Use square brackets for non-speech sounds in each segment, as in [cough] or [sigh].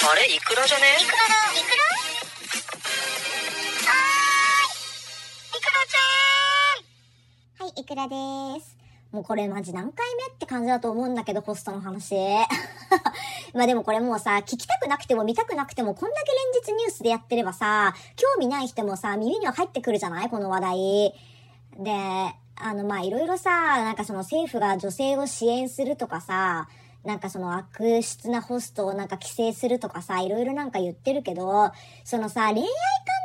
あれイクラじゃね？イクラだイクラはーいイクラちゃんはい、イクラです。もうこれマジ何回目って感じだと思うんだけど、ホストの話。[laughs] まあでもこれもうさ、聞きたくなくても見たくなくても、こんだけ連日ニュースでやってればさ、興味ない人もさ、耳には入ってくるじゃない？この話題。で、あの、まあいろいろさ、なんかその政府が女性を支援するとかさ、なんかその悪質なホストをなんか規制するとかさ、いろいろなんか言ってるけど、そのさ、恋愛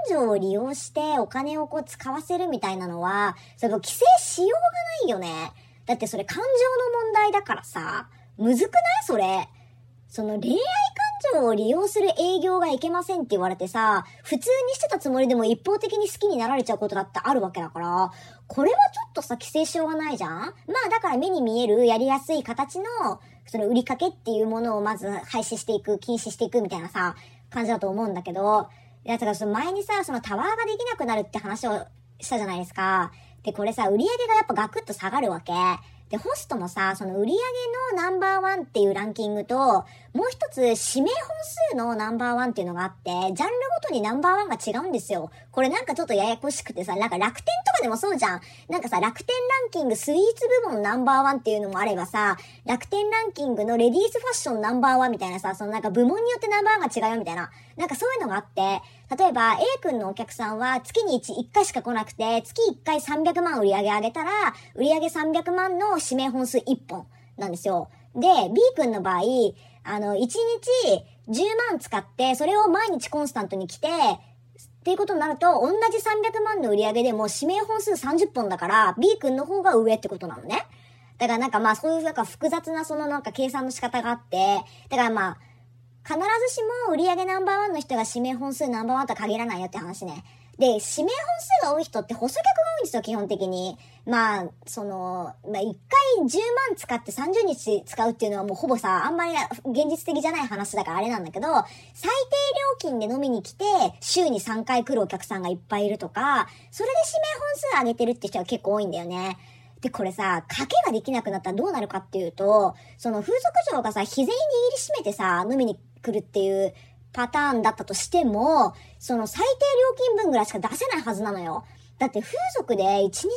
感情を利用してお金をこう使わせるみたいなのは、その規制しようがないよね。だってそれ感情の問題だからさ、むずくない？それ。その恋愛感情を利用する営業がいけませんって言われてさ、普通にしてたつもりでも一方的に好きになられちゃうことだってあるわけだから、これはちょっとさ、規制しようがないじゃん？まあだから目に見えるやりやすい形の、その売りかけっていうものをまず廃止していく、禁止していくみたいなさ、感じだと思うんだけど、いや、だからその前にさ、そのタワーができなくなるって話をしたじゃないですか。で、これさ、売り上げがやっぱガクッと下がるわけ。で、ホストのさ、その売り上げのナンバーワンっていうランキングと、もう一つ指名本数のナンバーワンっていうのがあって、ジャンルごとにナンバーワンが違うんですよ。これなんかちょっとややこしくてさ、なんか楽天とかでもそうじゃん。なんかさ、楽天ランキングスイーツ部門ナンバーワンっていうのもあればさ、楽天ランキングのレディースファッションナンバーワンみたいなさ、そのなんか部門によってナンバーワンが違うよみたいな。なんかそういうのがあって、例えば A 君のお客さんは月に 1, 1回しか来なくて、月1回300万売り上げ上げたら、売り上げ300万の指名本数1本なんですよ。で、B 君の場合、あの、1日10万使って、それを毎日コンスタントに来て、っていうことになると、同じ300万の売り上げでも指名本数30本だから、B 君の方が上ってことなのね。だからなんかまあそういうなんか複雑なそのなんか計算の仕方があって、だからまあ、必ずしも売り上げナンバーワンの人が指名本数ナンバーワンとは限らないよって話ね。で、指名本数が多い人って補助客が多いんですよ、基本的に。まあ、その、まあ、1回10万使って30日使うっていうのはもうほぼさ、あんまり現実的じゃない話だからあれなんだけど、最低料金で飲みに来て、週に3回来るお客さんがいっぱいいるとか、それで指名本数上げてるって人は結構多いんだよね。で、これさ、賭けができなくなったらどうなるかっていうと、その風俗嬢がさ、日銭握りしめてさ、飲みに来るっていうパターンだったとしても、その最低料金分ぐらいしか出せないはずなのよ。だって風俗で1日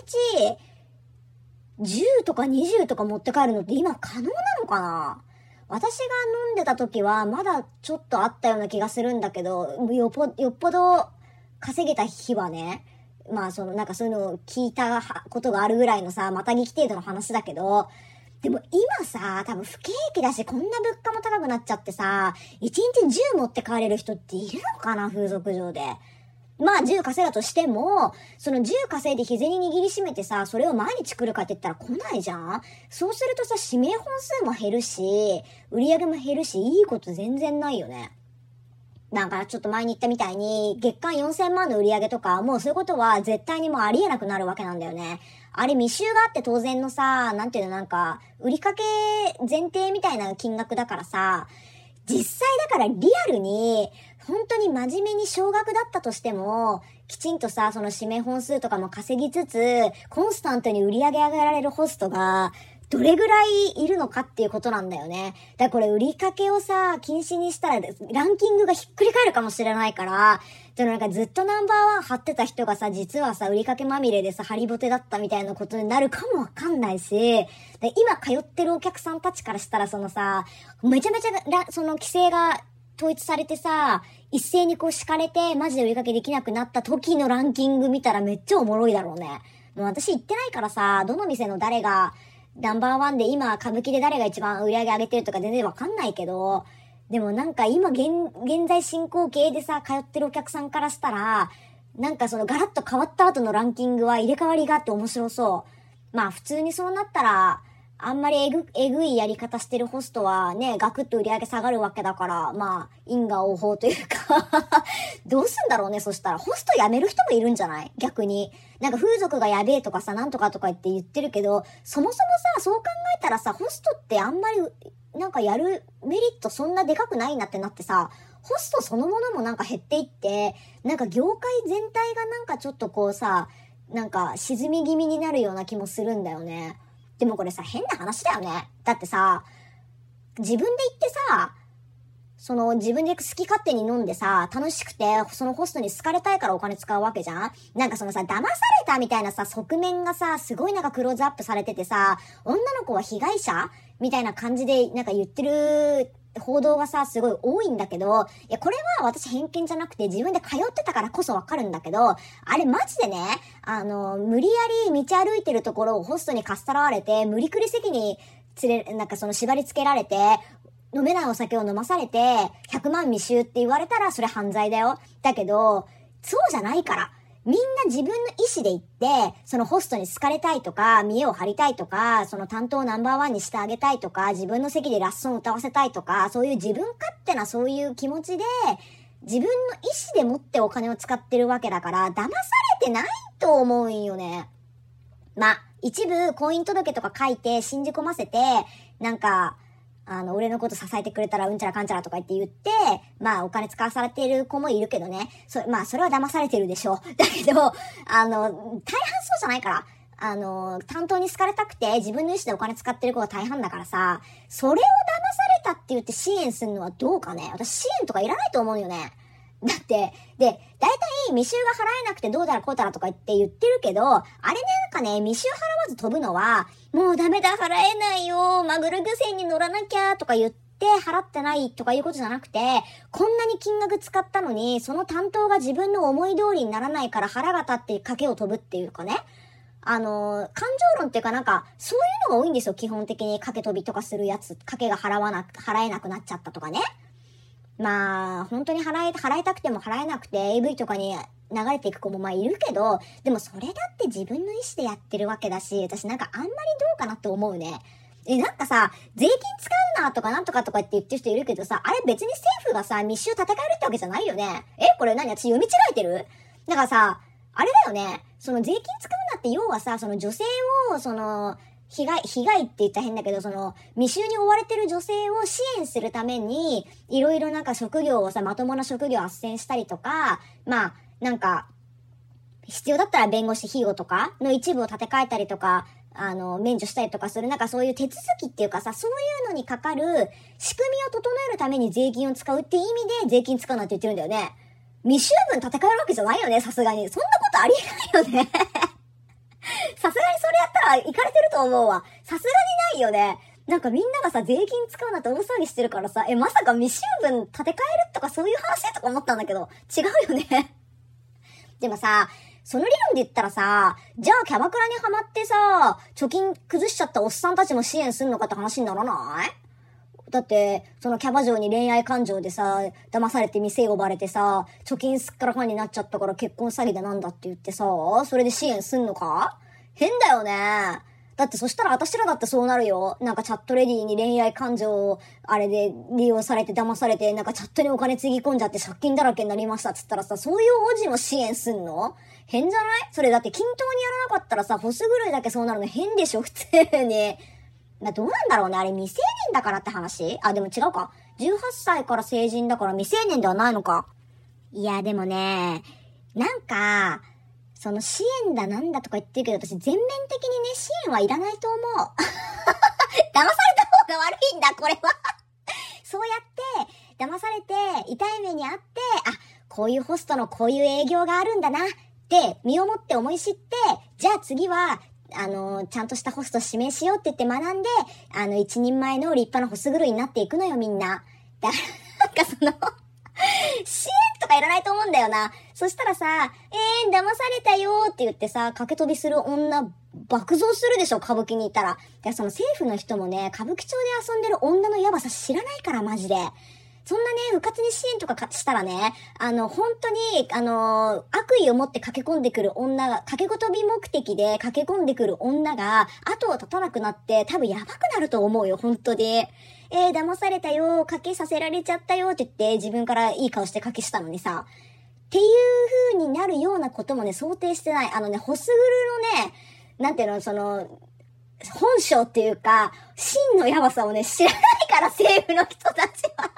10とか20とか持って帰るのって今可能なのかな？私が飲んでた時はまだちょっとあったような気がするんだけど、よっぽよっぽど稼げた日はね、まあそのなんかそういうのを聞いたことがあるぐらいのさ、またぎき程度の話だけど、でも今さ、多分不景気だし、こんな物価も高くなっちゃってさ、1日10持って帰れる人っているのかな、風俗上で。まあ10稼いだとしても、その10稼いで日銭握りしめてさ、それを毎日来るかって言ったら来ないじゃんそうするとさ、指名本数も減るし、売り上げも減るし、いいこと全然ないよね。なんかちょっと前に言ったみたいに、月間4000万の売り上げとか、もうそういうことは絶対にもうありえなくなるわけなんだよね。あれ未収があって当然のさ、なんていうのなんか、売りかけ前提みたいな金額だからさ、実際だからリアルに、本当に真面目に少額だったとしても、きちんとさ、その指名本数とかも稼ぎつつ、コンスタントに売り上げ上げられるホストが、どれぐらいいるのかっていうことなんだよね。だからこれ売りかけをさ、禁止にしたら、ランキングがひっくり返るかもしれないから、でもなんかずっとナンバーワン貼ってた人がさ、実はさ、売りかけまみれでさ、ハリボテだったみたいなことになるかもわかんないし、で今通ってるお客さんたちからしたらそのさ、めちゃめちゃ、その規制が統一されてさ、一斉にこう敷かれて、マジで売りかけできなくなった時のランキング見たらめっちゃおもろいだろうね。もう私行ってないからさ、どの店の誰が、ナンバーワンで今歌舞伎で誰が一番売り上げ上げてるとか全然わかんないけど、でもなんか今現、現在進行形でさ、通ってるお客さんからしたら、なんかそのガラッと変わった後のランキングは入れ替わりがあって面白そう。まあ普通にそうなったら、あんまりえぐ、えぐいやり方してるホストはね、ガクッと売り上げ下がるわけだから、まあ、因果応報というか [laughs] どうすんだろうね、そしたら。ホスト辞める人もいるんじゃない？逆に。なんか風俗がやべえとかさ、なんとかとか言って言ってるけど、そもそもさ、そう考えたらさ、ホストってあんまり、なんかやるメリットそんなでかくないなってなってさ、ホストそのものもなんか減っていって、なんか業界全体がなんかちょっとこうさ、なんか沈み気味になるような気もするんだよね。でもこれさ、変な話だよね。だってさ、自分で言ってさ、その自分で好き勝手に飲んでさ、楽しくて、そのホストに好かれたいからお金使うわけじゃん？なんかそのさ、騙されたみたいなさ、側面がさ、すごいなんかクローズアップされててさ、女の子は被害者？みたいな感じでなんか言ってる報道がさ、すごい多いんだけど、いや、これは私偏見じゃなくて自分で通ってたからこそわかるんだけど、あれマジでね、あの、無理やり道歩いてるところをホストにかっさらわれて、無理くり席に連れ、なんかその縛り付けられて、飲めないお酒を飲まされて、100万未収って言われたらそれ犯罪だよ。だけど、そうじゃないから。みんな自分の意思で行って、そのホストに好かれたいとか、見栄を張りたいとか、その担当ナンバーワンにしてあげたいとか、自分の席でラッソン歌わせたいとか、そういう自分勝手なそういう気持ちで、自分の意思で持ってお金を使ってるわけだから、騙されてないと思うんよね。まあ一部婚姻届とか書いて信じ込ませて、なんか、あの、俺のこと支えてくれたらうんちゃらかんちゃらとか言って言って、まあお金使わされている子もいるけどね。そまあそれは騙されてるでしょう。[laughs] だけど、あの、大半そうじゃないから。あの、担当に好かれたくて自分の意思でお金使ってる子が大半だからさ、それを騙されたって言って支援するのはどうかね。私支援とかいらないと思うよね。だって、で、大体未収が払えなくてどうだらこうだらとか言って言ってるけど、あれね、なんかね、未収払わず飛ぶのは、もうダメだ、払えないよ、マグロ漁船に乗らなきゃ、とか言って、払ってないとかいうことじゃなくて、こんなに金額使ったのに、その担当が自分の思い通りにならないから腹が立って賭けを飛ぶっていうかね。あの、感情論っていうかなんか、そういうのが多いんですよ、基本的に賭け飛びとかするやつ。賭けが払わな、払えなくなっちゃったとかね。まあ、本当に払い、払いたくても払えなくて AV とかに流れていく子もまあいるけど、でもそれだって自分の意思でやってるわけだし、私なんかあんまりどうかなって思うね。え、なんかさ、税金使うなとかなんとかとかって言ってる人いるけどさ、あれ別に政府がさ、密集戦えるってわけじゃないよね。えこれ何？私読み違えてる？だからさ、あれだよね。その税金使うなって要はさ、その女性を、その、被害、被害って言ったら変だけど、その、未収に追われてる女性を支援するために、いろいろなんか職業をさ、まともな職業を斡旋したりとか、まあ、なんか、必要だったら弁護士費用とかの一部を立て替えたりとか、あの、免除したりとかする、なんかそういう手続きっていうかさ、そういうのにかかる仕組みを整えるために税金を使うって意味で税金使うなって言ってるんだよね。未収分立て替えるわけじゃないよね、さすがに。そんなことありえないよね行かれてると思うわ。さすがにないよね。なんかみんながさ、税金使うなって大騒ぎしてるからさ、え、まさか未収分立て替えるとかそういう話？とか思ったんだけど、違うよね。[laughs] でもさ、その理論で言ったらさ、じゃあキャバクラにはまってさ、貯金崩しちゃったおっさんたちも支援すんのかって話にならない？だって、そのキャバ嬢に恋愛感情でさ、騙されて店呼ばれてさ、貯金すっからかんになっちゃったから結婚詐欺だなんだって言ってさ、それで支援すんのか？変だよね。だってそしたら私らだってそうなるよ。なんかチャットレディに恋愛感情をあれで利用されて騙されて、なんかチャットにお金つぎ込んじゃって借金だらけになりましたっつったらさ、そういう王子も支援すんの？変じゃない？それだって均等にやらなかったらさ、ホスぐらいだけそうなるの変でしょ？普通に。まあ、どうなんだろうね？あれ未成年だからって話？あ、でも違うか。18歳から成人だから未成年ではないのか。いや、でもね、なんか、その支援だなんだとか言ってるけど、私全面的にね、支援はいらないと思う。[laughs] 騙された方が悪いんだ、これは [laughs] そうやって、騙されて、痛い目にあって、あ、こういうホストのこういう営業があるんだな、って身をもって思い知って、じゃあ次はあの、ちゃんとしたホスト指名しようって言って学んで、あの、一人前の立派なホス狂いになっていくのよ、みんな。だからなんかその [laughs] 支援とかいらないと思うんだよな。そしたらさ、えー、騙されたよって言ってさ、駆け飛びする女、爆増するでしょ、歌舞伎にいたら。で、その政府の人もね、歌舞伎町で遊んでる女のやばさ知らないから、マジで。そんなね、うかつに支援とかしたらね、あの、本当に、あの、悪意を持って駆け込んでくる女が、駆け飛び目的で駆け込んでくる女が、後を絶たなくなって、多分やばくなると思うよ、本当に。えー、騙されたよ、賭けさせられちゃったよって言って、自分からいい顔して賭けしたのにさ、っていう風になるようなこともね、想定してない。あのね、ホスグルのね、なんていうの、その、本性っていうか、真のやばさをね、知らないから、政府の人たちは。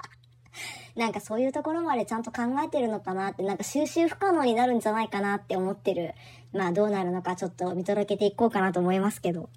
なんかそういうところまでちゃんと考えてるのかなって、なんか収集不可能になるんじゃないかなって思ってる。まあどうなるのかちょっと見届けていこうかなと思いますけど。